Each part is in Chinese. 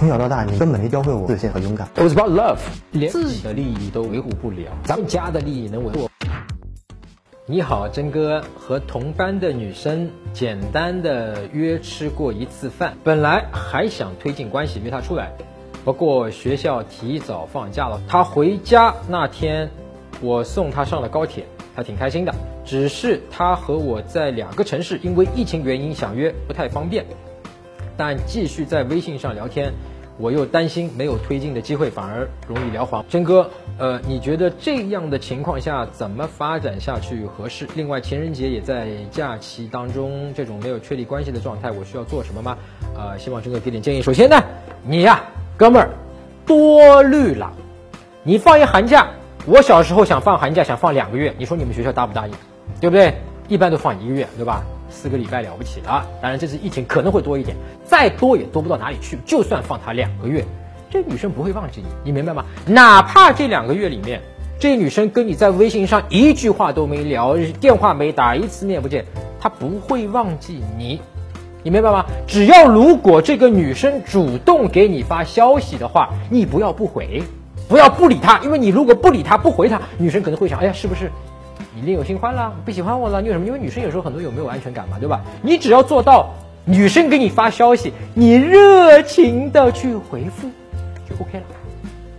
从小到大，你根本没教会我自信和勇敢。It was about love，连自己的利益都维护不了，咱们家的利益能维护？你好，真哥，和同班的女生简单的约吃过一次饭，本来还想推进关系约她出来，不过学校提早放假了，她回家那天，我送她上了高铁，她挺开心的，只是她和我在两个城市，因为疫情原因想约不太方便。但继续在微信上聊天，我又担心没有推进的机会，反而容易聊黄。真哥，呃，你觉得这样的情况下怎么发展下去合适？另外，情人节也在假期当中，这种没有确立关系的状态，我需要做什么吗？呃，希望真哥给点建议。首先呢，你呀，哥们儿，多虑了。你放一寒假，我小时候想放寒假，想放两个月，你说你们学校答不答应？对不对？一般都放一个月，对吧？四个礼拜了不起了，当然这次疫情可能会多一点，再多也多不到哪里去。就算放他两个月，这女生不会忘记你，你明白吗？哪怕这两个月里面，这女生跟你在微信上一句话都没聊，电话没打，一次面不见，她不会忘记你，你明白吗？只要如果这个女生主动给你发消息的话，你不要不回，不要不理她，因为你如果不理她不回她，女生可能会想，哎呀，是不是？你另有新欢了，不喜欢我了？你有什么？因为女生有时候很多有没有安全感嘛，对吧？你只要做到，女生给你发消息，你热情的去回复，就 OK 了，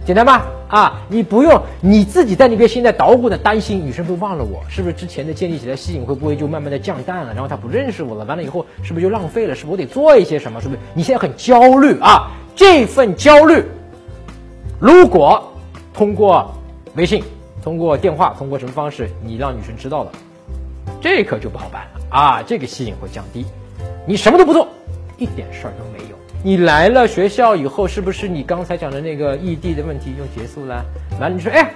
简单吧？啊，你不用你自己在那边现在捣鼓的担心，女生会忘了我，是不是之前的建立起来吸引会不会就慢慢的降淡了？然后她不认识我了，完了以后是不是就浪费了？是不是我得做一些什么？是不是你现在很焦虑啊？这份焦虑，如果通过微信。通过电话，通过什么方式，你让女生知道了，这可就不好办了啊！这个吸引会降低。你什么都不做，一点事儿都没有。你来了学校以后，是不是你刚才讲的那个异地的问题就结束了？完了，你说，哎，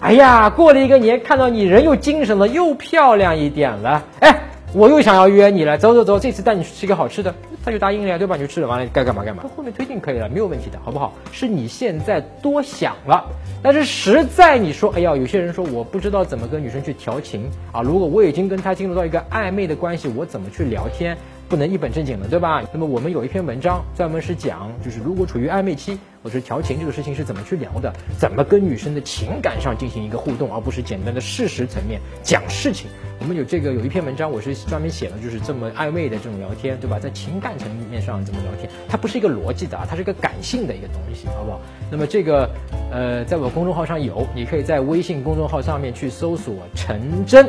哎呀，过了一个年，看到你人又精神了，又漂亮一点了，哎。我又想要约你了，走走走，这次带你去吃个好吃的，他就答应了呀，对吧？你就吃了，完了该干嘛干嘛，后面推进可以了，没有问题的，好不好？是你现在多想了，但是实在你说，哎呀，有些人说我不知道怎么跟女生去调情啊，如果我已经跟她进入到一个暧昧的关系，我怎么去聊天？不能一本正经的，对吧？那么我们有一篇文章专门是讲，就是如果处于暧昧期或者调情这个事情是怎么去聊的，怎么跟女生的情感上进行一个互动，而不是简单的事实层面讲事情。我们有这个有一篇文章，我是专门写了，就是这么暧昧的这种聊天，对吧？在情感层面上怎么聊天，它不是一个逻辑的啊，它是一个感性的一个东西，好不好？那么这个呃，在我公众号上有，你可以在微信公众号上面去搜索“陈真”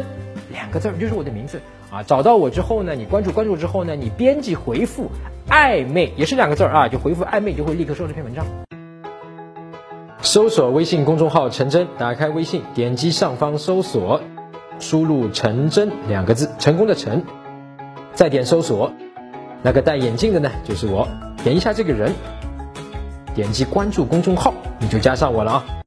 两个字，就是我的名字。啊，找到我之后呢，你关注关注之后呢，你编辑回复暧昧也是两个字儿啊，就回复暧昧就会立刻收这篇文章。搜索微信公众号陈真，打开微信，点击上方搜索，输入成真两个字，成功的成，再点搜索，那个戴眼镜的呢就是我，点一下这个人，点击关注公众号，你就加上我了啊。